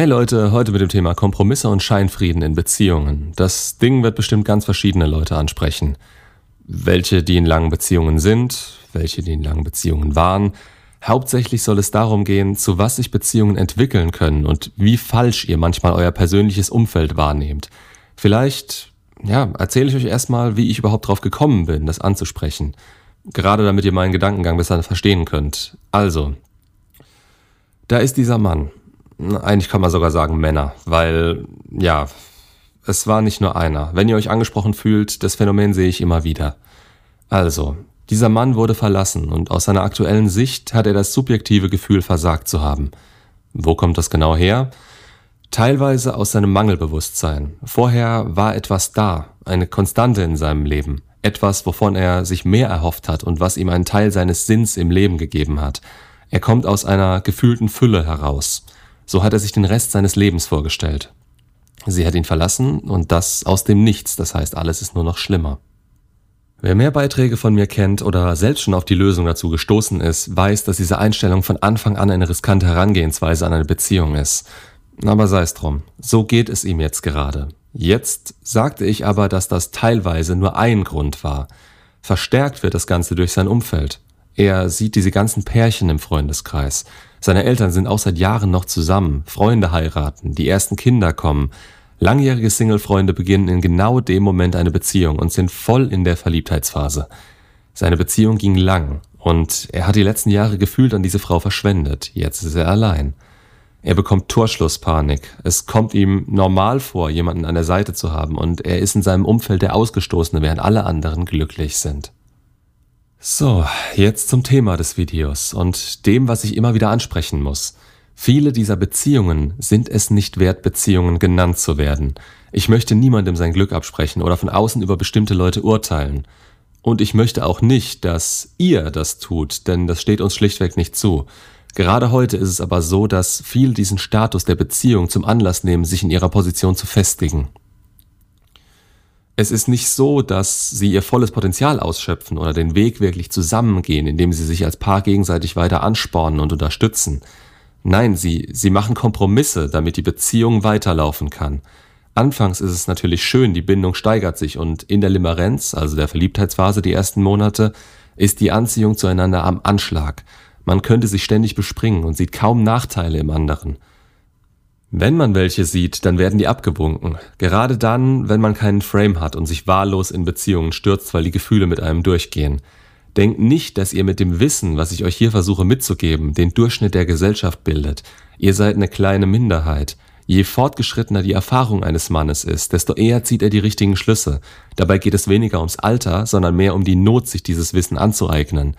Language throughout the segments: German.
Hey Leute, heute mit dem Thema Kompromisse und Scheinfrieden in Beziehungen. Das Ding wird bestimmt ganz verschiedene Leute ansprechen. Welche, die in langen Beziehungen sind, welche, die in langen Beziehungen waren. Hauptsächlich soll es darum gehen, zu was sich Beziehungen entwickeln können und wie falsch ihr manchmal euer persönliches Umfeld wahrnehmt. Vielleicht, ja, erzähle ich euch erstmal, wie ich überhaupt drauf gekommen bin, das anzusprechen. Gerade damit ihr meinen Gedankengang besser verstehen könnt. Also, da ist dieser Mann. Eigentlich kann man sogar sagen Männer, weil, ja, es war nicht nur einer. Wenn ihr euch angesprochen fühlt, das Phänomen sehe ich immer wieder. Also, dieser Mann wurde verlassen und aus seiner aktuellen Sicht hat er das subjektive Gefühl versagt zu haben. Wo kommt das genau her? Teilweise aus seinem Mangelbewusstsein. Vorher war etwas da, eine Konstante in seinem Leben, etwas, wovon er sich mehr erhofft hat und was ihm einen Teil seines Sinns im Leben gegeben hat. Er kommt aus einer gefühlten Fülle heraus. So hat er sich den Rest seines Lebens vorgestellt. Sie hat ihn verlassen und das aus dem Nichts, das heißt, alles ist nur noch schlimmer. Wer mehr Beiträge von mir kennt oder selbst schon auf die Lösung dazu gestoßen ist, weiß, dass diese Einstellung von Anfang an eine riskante Herangehensweise an eine Beziehung ist. Aber sei es drum, so geht es ihm jetzt gerade. Jetzt sagte ich aber, dass das teilweise nur ein Grund war. Verstärkt wird das Ganze durch sein Umfeld. Er sieht diese ganzen Pärchen im Freundeskreis. Seine Eltern sind auch seit Jahren noch zusammen, Freunde heiraten, die ersten Kinder kommen. Langjährige Single-Freunde beginnen in genau dem Moment eine Beziehung und sind voll in der Verliebtheitsphase. Seine Beziehung ging lang und er hat die letzten Jahre gefühlt an diese Frau verschwendet. Jetzt ist er allein. Er bekommt Torschlusspanik. Es kommt ihm normal vor, jemanden an der Seite zu haben und er ist in seinem Umfeld der Ausgestoßene, während alle anderen glücklich sind. So, jetzt zum Thema des Videos und dem, was ich immer wieder ansprechen muss. Viele dieser Beziehungen sind es nicht wert, Beziehungen genannt zu werden. Ich möchte niemandem sein Glück absprechen oder von außen über bestimmte Leute urteilen. Und ich möchte auch nicht, dass ihr das tut, denn das steht uns schlichtweg nicht zu. Gerade heute ist es aber so, dass viele diesen Status der Beziehung zum Anlass nehmen, sich in ihrer Position zu festigen. Es ist nicht so, dass sie ihr volles Potenzial ausschöpfen oder den Weg wirklich zusammengehen, indem sie sich als Paar gegenseitig weiter anspornen und unterstützen. Nein, sie, sie machen Kompromisse, damit die Beziehung weiterlaufen kann. Anfangs ist es natürlich schön, die Bindung steigert sich und in der Limerenz, also der Verliebtheitsphase die ersten Monate, ist die Anziehung zueinander am Anschlag. Man könnte sich ständig bespringen und sieht kaum Nachteile im anderen. Wenn man welche sieht, dann werden die abgewunken. Gerade dann, wenn man keinen Frame hat und sich wahllos in Beziehungen stürzt, weil die Gefühle mit einem durchgehen. Denkt nicht, dass ihr mit dem Wissen, was ich euch hier versuche mitzugeben, den Durchschnitt der Gesellschaft bildet. Ihr seid eine kleine Minderheit. Je fortgeschrittener die Erfahrung eines Mannes ist, desto eher zieht er die richtigen Schlüsse. Dabei geht es weniger ums Alter, sondern mehr um die Not, sich dieses Wissen anzueignen.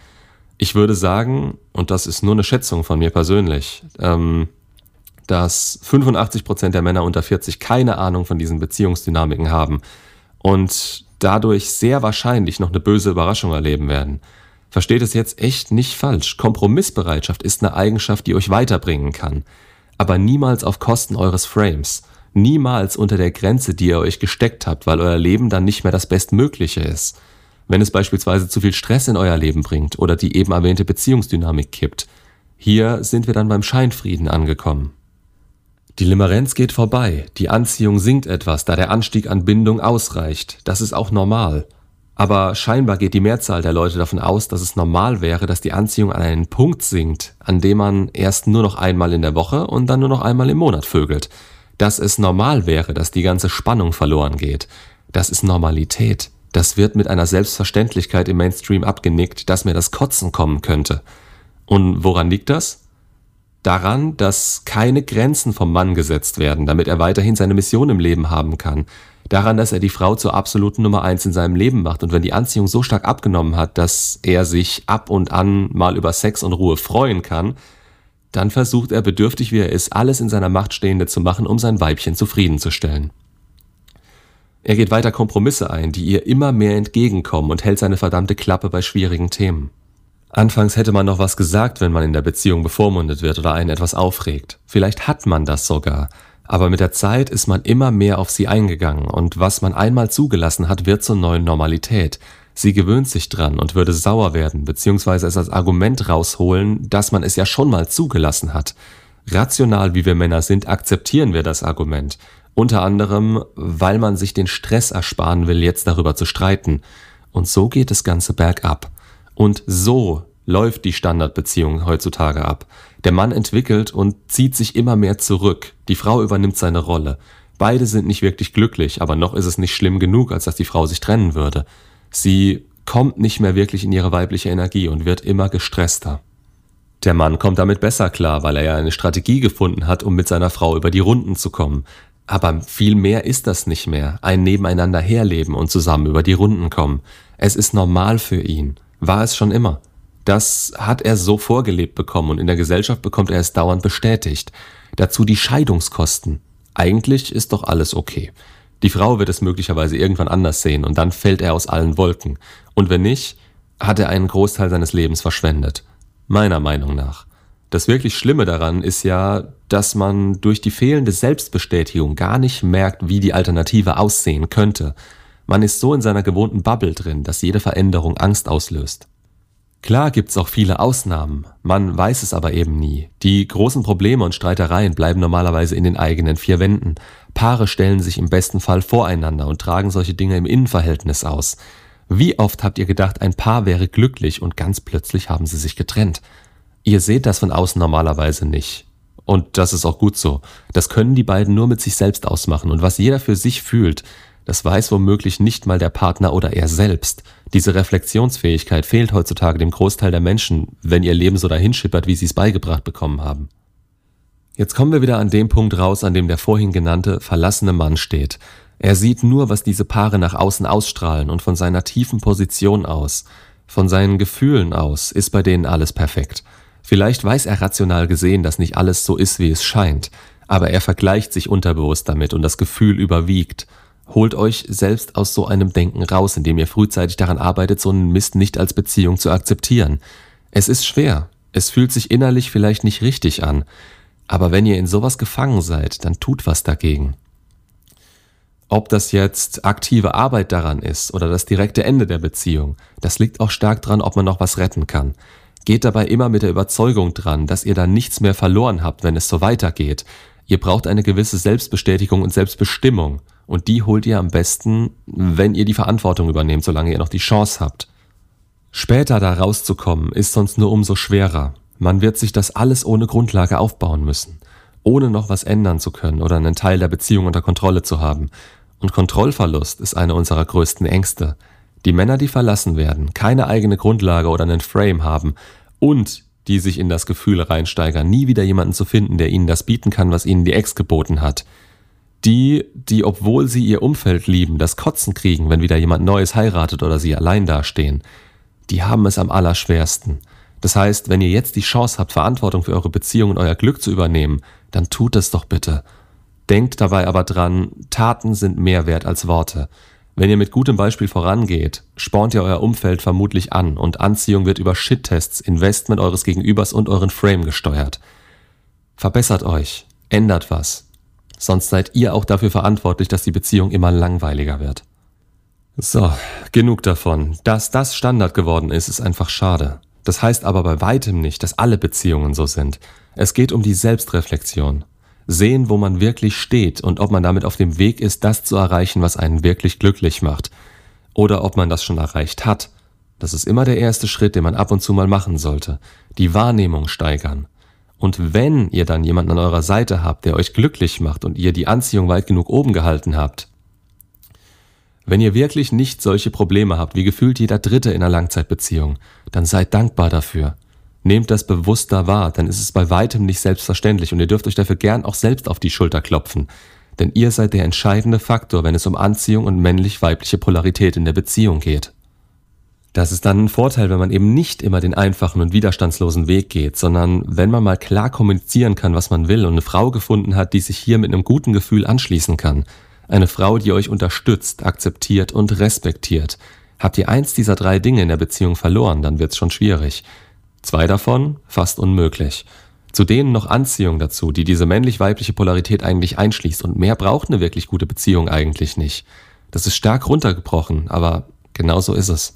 Ich würde sagen, und das ist nur eine Schätzung von mir persönlich, ähm, dass 85 Prozent der Männer unter 40 keine Ahnung von diesen Beziehungsdynamiken haben und dadurch sehr wahrscheinlich noch eine böse Überraschung erleben werden. Versteht es jetzt echt nicht falsch. Kompromissbereitschaft ist eine Eigenschaft, die euch weiterbringen kann. Aber niemals auf Kosten eures Frames. Niemals unter der Grenze, die ihr euch gesteckt habt, weil euer Leben dann nicht mehr das Bestmögliche ist. Wenn es beispielsweise zu viel Stress in euer Leben bringt oder die eben erwähnte Beziehungsdynamik kippt. Hier sind wir dann beim Scheinfrieden angekommen. Die Limerenz geht vorbei, die Anziehung sinkt etwas, da der Anstieg an Bindung ausreicht. Das ist auch normal. Aber scheinbar geht die Mehrzahl der Leute davon aus, dass es normal wäre, dass die Anziehung an einen Punkt sinkt, an dem man erst nur noch einmal in der Woche und dann nur noch einmal im Monat vögelt. Dass es normal wäre, dass die ganze Spannung verloren geht. Das ist Normalität. Das wird mit einer Selbstverständlichkeit im Mainstream abgenickt, dass mir das Kotzen kommen könnte. Und woran liegt das? Daran, dass keine Grenzen vom Mann gesetzt werden, damit er weiterhin seine Mission im Leben haben kann. Daran, dass er die Frau zur absoluten Nummer eins in seinem Leben macht. Und wenn die Anziehung so stark abgenommen hat, dass er sich ab und an mal über Sex und Ruhe freuen kann, dann versucht er, bedürftig wie er ist, alles in seiner Macht Stehende zu machen, um sein Weibchen zufriedenzustellen. Er geht weiter Kompromisse ein, die ihr immer mehr entgegenkommen und hält seine verdammte Klappe bei schwierigen Themen. Anfangs hätte man noch was gesagt, wenn man in der Beziehung bevormundet wird oder einen etwas aufregt. Vielleicht hat man das sogar. Aber mit der Zeit ist man immer mehr auf sie eingegangen und was man einmal zugelassen hat, wird zur neuen Normalität. Sie gewöhnt sich dran und würde sauer werden, beziehungsweise es als Argument rausholen, dass man es ja schon mal zugelassen hat. Rational wie wir Männer sind, akzeptieren wir das Argument. Unter anderem, weil man sich den Stress ersparen will, jetzt darüber zu streiten. Und so geht das Ganze bergab. Und so läuft die Standardbeziehung heutzutage ab. Der Mann entwickelt und zieht sich immer mehr zurück. Die Frau übernimmt seine Rolle. Beide sind nicht wirklich glücklich, aber noch ist es nicht schlimm genug, als dass die Frau sich trennen würde. Sie kommt nicht mehr wirklich in ihre weibliche Energie und wird immer gestresster. Der Mann kommt damit besser klar, weil er ja eine Strategie gefunden hat, um mit seiner Frau über die Runden zu kommen. Aber viel mehr ist das nicht mehr. Ein Nebeneinander herleben und zusammen über die Runden kommen. Es ist normal für ihn. War es schon immer. Das hat er so vorgelebt bekommen und in der Gesellschaft bekommt er es dauernd bestätigt. Dazu die Scheidungskosten. Eigentlich ist doch alles okay. Die Frau wird es möglicherweise irgendwann anders sehen und dann fällt er aus allen Wolken. Und wenn nicht, hat er einen Großteil seines Lebens verschwendet. Meiner Meinung nach. Das wirklich Schlimme daran ist ja, dass man durch die fehlende Selbstbestätigung gar nicht merkt, wie die Alternative aussehen könnte. Man ist so in seiner gewohnten Bubble drin, dass jede Veränderung Angst auslöst. Klar gibt's auch viele Ausnahmen, man weiß es aber eben nie. Die großen Probleme und Streitereien bleiben normalerweise in den eigenen vier Wänden. Paare stellen sich im besten Fall voreinander und tragen solche Dinge im Innenverhältnis aus. Wie oft habt ihr gedacht, ein Paar wäre glücklich und ganz plötzlich haben sie sich getrennt? Ihr seht das von außen normalerweise nicht. Und das ist auch gut so. Das können die beiden nur mit sich selbst ausmachen. Und was jeder für sich fühlt, das weiß womöglich nicht mal der Partner oder er selbst. Diese Reflexionsfähigkeit fehlt heutzutage dem Großteil der Menschen, wenn ihr Leben so dahinschippert, wie sie es beigebracht bekommen haben. Jetzt kommen wir wieder an dem Punkt raus, an dem der vorhin genannte verlassene Mann steht. Er sieht nur, was diese Paare nach außen ausstrahlen und von seiner tiefen Position aus, von seinen Gefühlen aus, ist bei denen alles perfekt. Vielleicht weiß er rational gesehen, dass nicht alles so ist, wie es scheint, aber er vergleicht sich unterbewusst damit und das Gefühl überwiegt – Holt euch selbst aus so einem Denken raus, indem ihr frühzeitig daran arbeitet, so einen Mist nicht als Beziehung zu akzeptieren. Es ist schwer. Es fühlt sich innerlich vielleicht nicht richtig an. Aber wenn ihr in sowas gefangen seid, dann tut was dagegen. Ob das jetzt aktive Arbeit daran ist oder das direkte Ende der Beziehung, das liegt auch stark dran, ob man noch was retten kann. Geht dabei immer mit der Überzeugung dran, dass ihr dann nichts mehr verloren habt, wenn es so weitergeht. Ihr braucht eine gewisse Selbstbestätigung und Selbstbestimmung. Und die holt ihr am besten, wenn ihr die Verantwortung übernehmt, solange ihr noch die Chance habt. Später da rauszukommen, ist sonst nur umso schwerer. Man wird sich das alles ohne Grundlage aufbauen müssen, ohne noch was ändern zu können oder einen Teil der Beziehung unter Kontrolle zu haben. Und Kontrollverlust ist eine unserer größten Ängste. Die Männer, die verlassen werden, keine eigene Grundlage oder einen Frame haben und die sich in das Gefühl reinsteigern, nie wieder jemanden zu finden, der ihnen das bieten kann, was ihnen die Ex geboten hat, die, die, obwohl sie ihr Umfeld lieben, das Kotzen kriegen, wenn wieder jemand Neues heiratet oder sie allein dastehen, die haben es am allerschwersten. Das heißt, wenn ihr jetzt die Chance habt, Verantwortung für eure Beziehung und euer Glück zu übernehmen, dann tut es doch bitte. Denkt dabei aber dran, Taten sind mehr wert als Worte. Wenn ihr mit gutem Beispiel vorangeht, spornt ihr euer Umfeld vermutlich an und Anziehung wird über Shit-Tests, Investment eures Gegenübers und euren Frame gesteuert. Verbessert euch, ändert was, sonst seid ihr auch dafür verantwortlich, dass die Beziehung immer langweiliger wird. So, genug davon. Dass das Standard geworden ist, ist einfach schade. Das heißt aber bei weitem nicht, dass alle Beziehungen so sind. Es geht um die Selbstreflexion. Sehen, wo man wirklich steht und ob man damit auf dem Weg ist, das zu erreichen, was einen wirklich glücklich macht. Oder ob man das schon erreicht hat. Das ist immer der erste Schritt, den man ab und zu mal machen sollte. Die Wahrnehmung steigern. Und wenn ihr dann jemanden an eurer Seite habt, der euch glücklich macht und ihr die Anziehung weit genug oben gehalten habt, wenn ihr wirklich nicht solche Probleme habt, wie gefühlt jeder Dritte in einer Langzeitbeziehung, dann seid dankbar dafür. Nehmt das bewusster wahr, dann ist es bei weitem nicht selbstverständlich und ihr dürft euch dafür gern auch selbst auf die Schulter klopfen. Denn ihr seid der entscheidende Faktor, wenn es um Anziehung und männlich-weibliche Polarität in der Beziehung geht. Das ist dann ein Vorteil, wenn man eben nicht immer den einfachen und widerstandslosen Weg geht, sondern wenn man mal klar kommunizieren kann, was man will und eine Frau gefunden hat, die sich hier mit einem guten Gefühl anschließen kann. Eine Frau, die euch unterstützt, akzeptiert und respektiert. Habt ihr eins dieser drei Dinge in der Beziehung verloren, dann wird's schon schwierig. Zwei davon fast unmöglich. Zu denen noch Anziehung dazu, die diese männlich-weibliche Polarität eigentlich einschließt und mehr braucht eine wirklich gute Beziehung eigentlich nicht. Das ist stark runtergebrochen, aber genau so ist es.